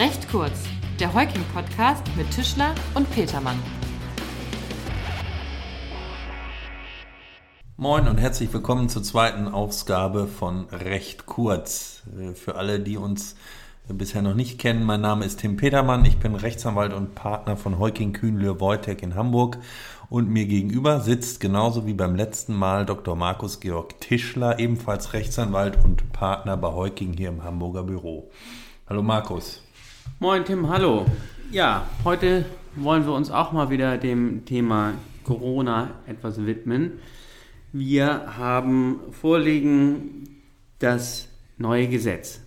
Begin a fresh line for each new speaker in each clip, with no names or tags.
Recht kurz, der Heuking-Podcast mit Tischler und Petermann.
Moin und herzlich willkommen zur zweiten Ausgabe von Recht kurz. Äh, für alle, die uns bisher noch nicht kennen, mein Name ist Tim Petermann, ich bin Rechtsanwalt und Partner von Heuking Kühnle Wojtek in Hamburg und mir gegenüber sitzt genauso wie beim letzten Mal Dr. Markus Georg Tischler, ebenfalls Rechtsanwalt und Partner bei Heuking hier im Hamburger Büro. Hallo Markus.
Moin Tim, hallo. Ja, heute wollen wir uns auch mal wieder dem Thema Corona etwas widmen. Wir haben vorliegen das neue Gesetz.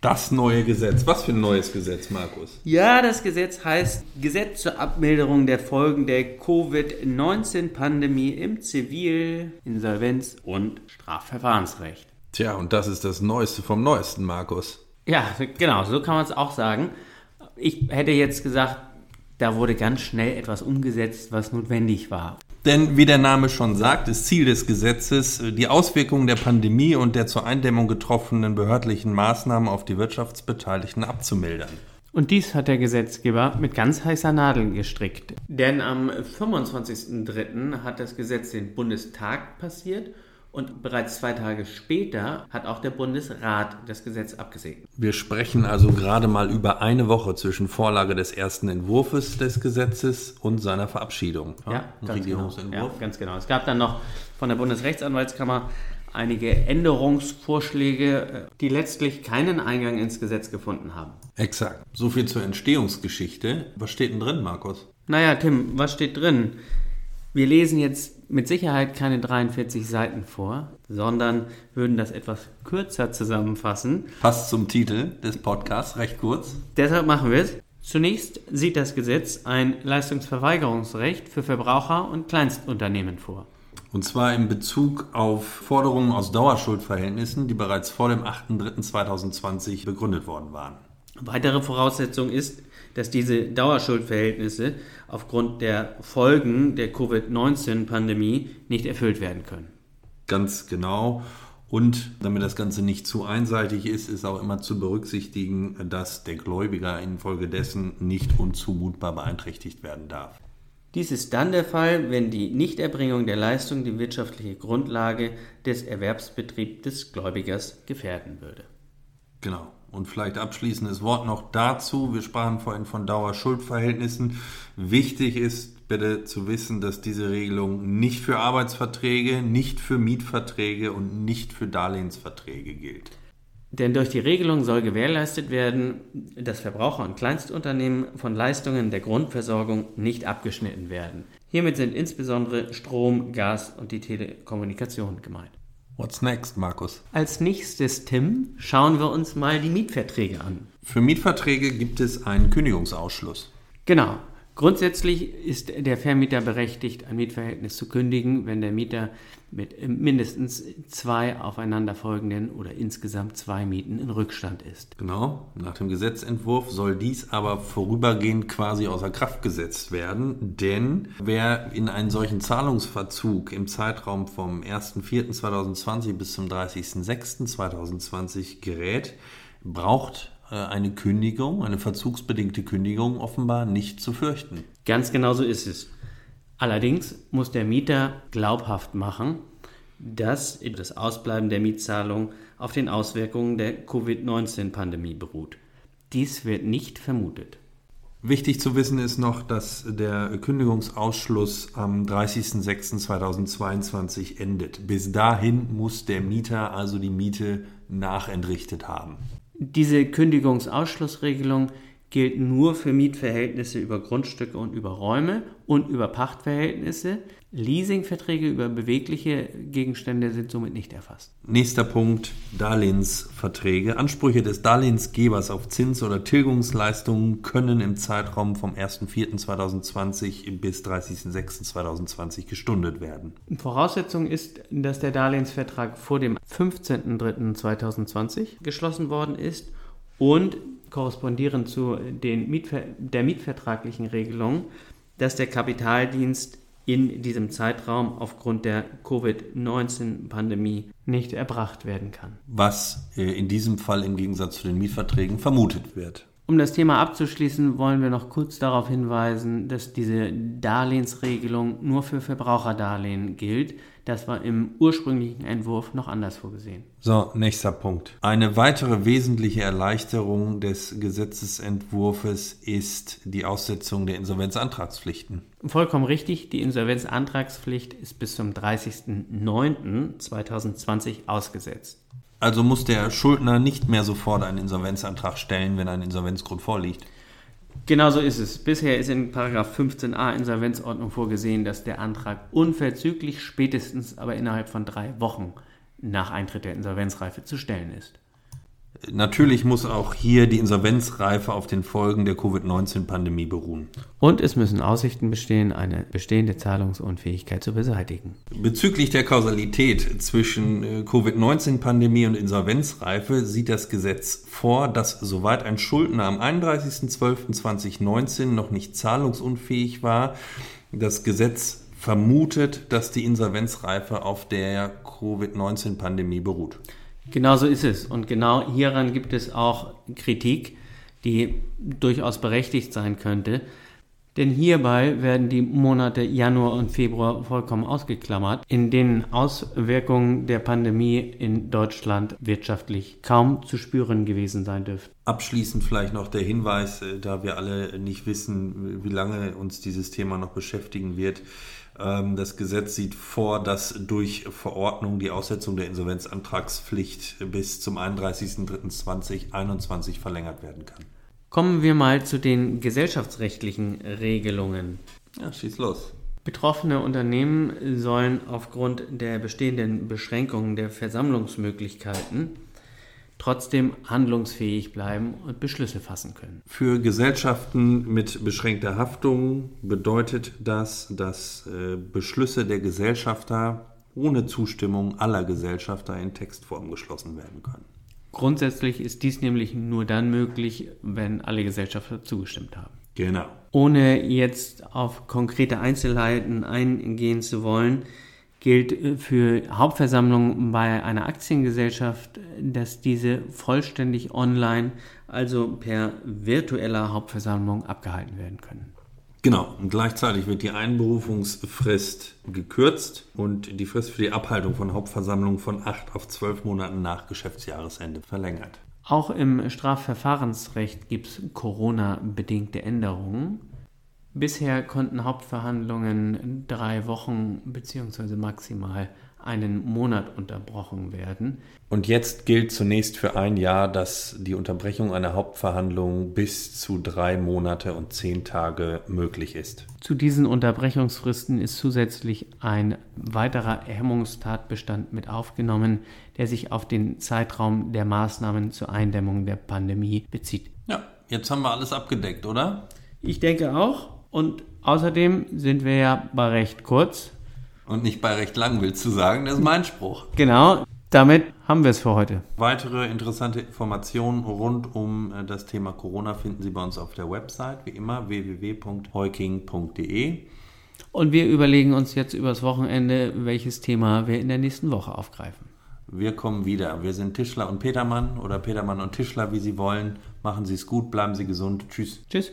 Das neue Gesetz. Was für ein neues Gesetz, Markus?
Ja, das Gesetz heißt Gesetz zur Abmilderung der Folgen der Covid-19-Pandemie im Zivil-, Insolvenz- und Strafverfahrensrecht.
Tja, und das ist das Neueste vom Neuesten, Markus.
Ja, genau, so kann man es auch sagen. Ich hätte jetzt gesagt, da wurde ganz schnell etwas umgesetzt, was notwendig war.
Denn wie der Name schon sagt, ist Ziel des Gesetzes, die Auswirkungen der Pandemie und der zur Eindämmung getroffenen behördlichen Maßnahmen auf die Wirtschaftsbeteiligten abzumildern.
Und dies hat der Gesetzgeber mit ganz heißer Nadel gestrickt. Denn am 25.03. hat das Gesetz den Bundestag passiert und bereits zwei Tage später hat auch der Bundesrat das Gesetz abgesegnet.
Wir sprechen also gerade mal über eine Woche zwischen Vorlage des ersten Entwurfs des Gesetzes und seiner Verabschiedung.
Ja, ja ganz, genau. ja ganz genau. Es gab dann noch von der Bundesrechtsanwaltskammer einige Änderungsvorschläge, äh, die letztlich keinen Eingang ins Gesetz gefunden haben.
Exakt. So viel zur Entstehungsgeschichte. Was steht denn drin, Markus?
Naja, Tim, was steht drin? Wir lesen jetzt mit Sicherheit keine 43 Seiten vor, sondern würden das etwas kürzer zusammenfassen.
Passt zum Titel des Podcasts, recht kurz.
Deshalb machen wir es. Zunächst sieht das Gesetz ein Leistungsverweigerungsrecht für Verbraucher und Kleinstunternehmen vor.
Und zwar in Bezug auf Forderungen aus Dauerschuldverhältnissen, die bereits vor dem 8.3.2020 begründet worden waren.
Weitere Voraussetzung ist, dass diese Dauerschuldverhältnisse aufgrund der Folgen der Covid-19-Pandemie nicht erfüllt werden können.
Ganz genau. Und damit das Ganze nicht zu einseitig ist, ist auch immer zu berücksichtigen, dass der Gläubiger infolgedessen nicht unzumutbar beeinträchtigt werden darf.
Dies ist dann der Fall, wenn die Nichterbringung der Leistung die wirtschaftliche Grundlage des Erwerbsbetriebs des Gläubigers gefährden würde.
Genau. Und vielleicht abschließendes Wort noch dazu. Wir sprachen vorhin von Dauerschuldverhältnissen. Wichtig ist bitte zu wissen, dass diese Regelung nicht für Arbeitsverträge, nicht für Mietverträge und nicht für Darlehensverträge gilt.
Denn durch die Regelung soll gewährleistet werden, dass Verbraucher und Kleinstunternehmen von Leistungen der Grundversorgung nicht abgeschnitten werden. Hiermit sind insbesondere Strom, Gas und die Telekommunikation gemeint.
What's next, Markus?
Als nächstes, Tim, schauen wir uns mal die Mietverträge an.
Für Mietverträge gibt es einen Kündigungsausschluss.
Genau. Grundsätzlich ist der Vermieter berechtigt, ein Mietverhältnis zu kündigen, wenn der Mieter mit mindestens zwei aufeinanderfolgenden oder insgesamt zwei Mieten in Rückstand ist.
Genau, nach dem Gesetzentwurf soll dies aber vorübergehend quasi außer Kraft gesetzt werden, denn wer in einen solchen Zahlungsverzug im Zeitraum vom 1.4.2020 bis zum 30.06.2020 gerät, braucht eine Kündigung, eine verzugsbedingte Kündigung offenbar nicht zu fürchten.
Ganz genau so ist es. Allerdings muss der Mieter glaubhaft machen, dass das Ausbleiben der Mietzahlung auf den Auswirkungen der Covid-19-Pandemie beruht. Dies wird nicht vermutet.
Wichtig zu wissen ist noch, dass der Kündigungsausschluss am 30.06.2022 endet. Bis dahin muss der Mieter also die Miete nachentrichtet haben.
Diese Kündigungsausschlussregelung gilt nur für Mietverhältnisse über Grundstücke und über Räume und über Pachtverhältnisse. Leasingverträge über bewegliche Gegenstände sind somit nicht erfasst.
Nächster Punkt, Darlehensverträge. Ansprüche des Darlehensgebers auf Zins- oder Tilgungsleistungen können im Zeitraum vom 1.4.2020 bis 30.06.2020 gestundet werden.
Voraussetzung ist, dass der Darlehensvertrag vor dem 15.03.2020 geschlossen worden ist und korrespondierend zu den Mietver der mietvertraglichen Regelungen, dass der Kapitaldienst in diesem Zeitraum aufgrund der Covid-19-Pandemie nicht erbracht werden kann.
Was äh, in diesem Fall im Gegensatz zu den Mietverträgen vermutet wird.
Um das Thema abzuschließen, wollen wir noch kurz darauf hinweisen, dass diese Darlehensregelung nur für Verbraucherdarlehen gilt. Das war im ursprünglichen Entwurf noch anders vorgesehen.
So, nächster Punkt. Eine weitere wesentliche Erleichterung des Gesetzesentwurfs ist die Aussetzung der Insolvenzantragspflichten.
Vollkommen richtig, die Insolvenzantragspflicht ist bis zum 30.09.2020 ausgesetzt.
Also muss der Schuldner nicht mehr sofort einen Insolvenzantrag stellen, wenn ein Insolvenzgrund vorliegt.
Genau so ist es. Bisher ist in 15a Insolvenzordnung vorgesehen, dass der Antrag unverzüglich, spätestens aber innerhalb von drei Wochen nach Eintritt der Insolvenzreife zu stellen ist.
Natürlich muss auch hier die Insolvenzreife auf den Folgen der Covid-19-Pandemie beruhen.
Und es müssen Aussichten bestehen, eine bestehende Zahlungsunfähigkeit zu beseitigen.
Bezüglich der Kausalität zwischen äh, Covid-19-Pandemie und Insolvenzreife sieht das Gesetz vor, dass soweit ein Schuldner am 31.12.2019 noch nicht zahlungsunfähig war, das Gesetz vermutet, dass die Insolvenzreife auf der Covid-19-Pandemie beruht.
Genau so ist es. Und genau hieran gibt es auch Kritik, die durchaus berechtigt sein könnte. Denn hierbei werden die Monate Januar und Februar vollkommen ausgeklammert, in denen Auswirkungen der Pandemie in Deutschland wirtschaftlich kaum zu spüren gewesen sein dürften.
Abschließend vielleicht noch der Hinweis, äh, da wir alle nicht wissen, wie lange uns dieses Thema noch beschäftigen wird. Ähm, das Gesetz sieht vor, dass durch Verordnung die Aussetzung der Insolvenzantragspflicht bis zum 31.03.2021 verlängert werden kann.
Kommen wir mal zu den gesellschaftsrechtlichen Regelungen.
Ja, schieß los.
Betroffene Unternehmen sollen aufgrund der bestehenden Beschränkungen der Versammlungsmöglichkeiten trotzdem handlungsfähig bleiben und Beschlüsse fassen können.
Für Gesellschaften mit beschränkter Haftung bedeutet das, dass äh, Beschlüsse der Gesellschafter ohne Zustimmung aller Gesellschafter in Textform geschlossen werden können.
Grundsätzlich ist dies nämlich nur dann möglich, wenn alle Gesellschafter zugestimmt haben.
Genau.
Ohne jetzt auf konkrete Einzelheiten eingehen zu wollen, gilt äh, für Hauptversammlungen bei einer Aktiengesellschaft, dass diese vollständig online, also per virtueller Hauptversammlung abgehalten werden können.
Genau, und gleichzeitig wird die Einberufungsfrist gekürzt und die Frist für die Abhaltung von Hauptversammlungen von acht auf zwölf Monaten nach Geschäftsjahresende verlängert.
Auch im Strafverfahrensrecht gibt es Corona-bedingte Änderungen. Bisher konnten Hauptverhandlungen drei Wochen bzw. maximal einen Monat unterbrochen werden.
Und jetzt gilt zunächst für ein Jahr, dass die Unterbrechung einer Hauptverhandlung bis zu drei Monate und zehn Tage möglich ist.
Zu diesen Unterbrechungsfristen ist zusätzlich ein weiterer Hemmungstatbestand mit aufgenommen, der sich auf den Zeitraum der Maßnahmen zur Eindämmung der Pandemie bezieht.
Ja, jetzt haben wir alles abgedeckt, oder?
Ich denke auch. Und außerdem sind wir ja bei recht kurz.
Und nicht bei recht lang, willst du sagen? Das ist mein Spruch.
Genau, damit haben wir es für heute.
Weitere interessante Informationen rund um äh, das Thema Corona finden Sie bei uns auf der Website, wie immer, www.heuking.de.
Und wir überlegen uns jetzt übers Wochenende, welches Thema wir in der nächsten Woche aufgreifen.
Wir kommen wieder. Wir sind Tischler und Petermann oder Petermann und Tischler, wie Sie wollen. Machen Sie es gut, bleiben Sie gesund. Tschüss.
Tschüss.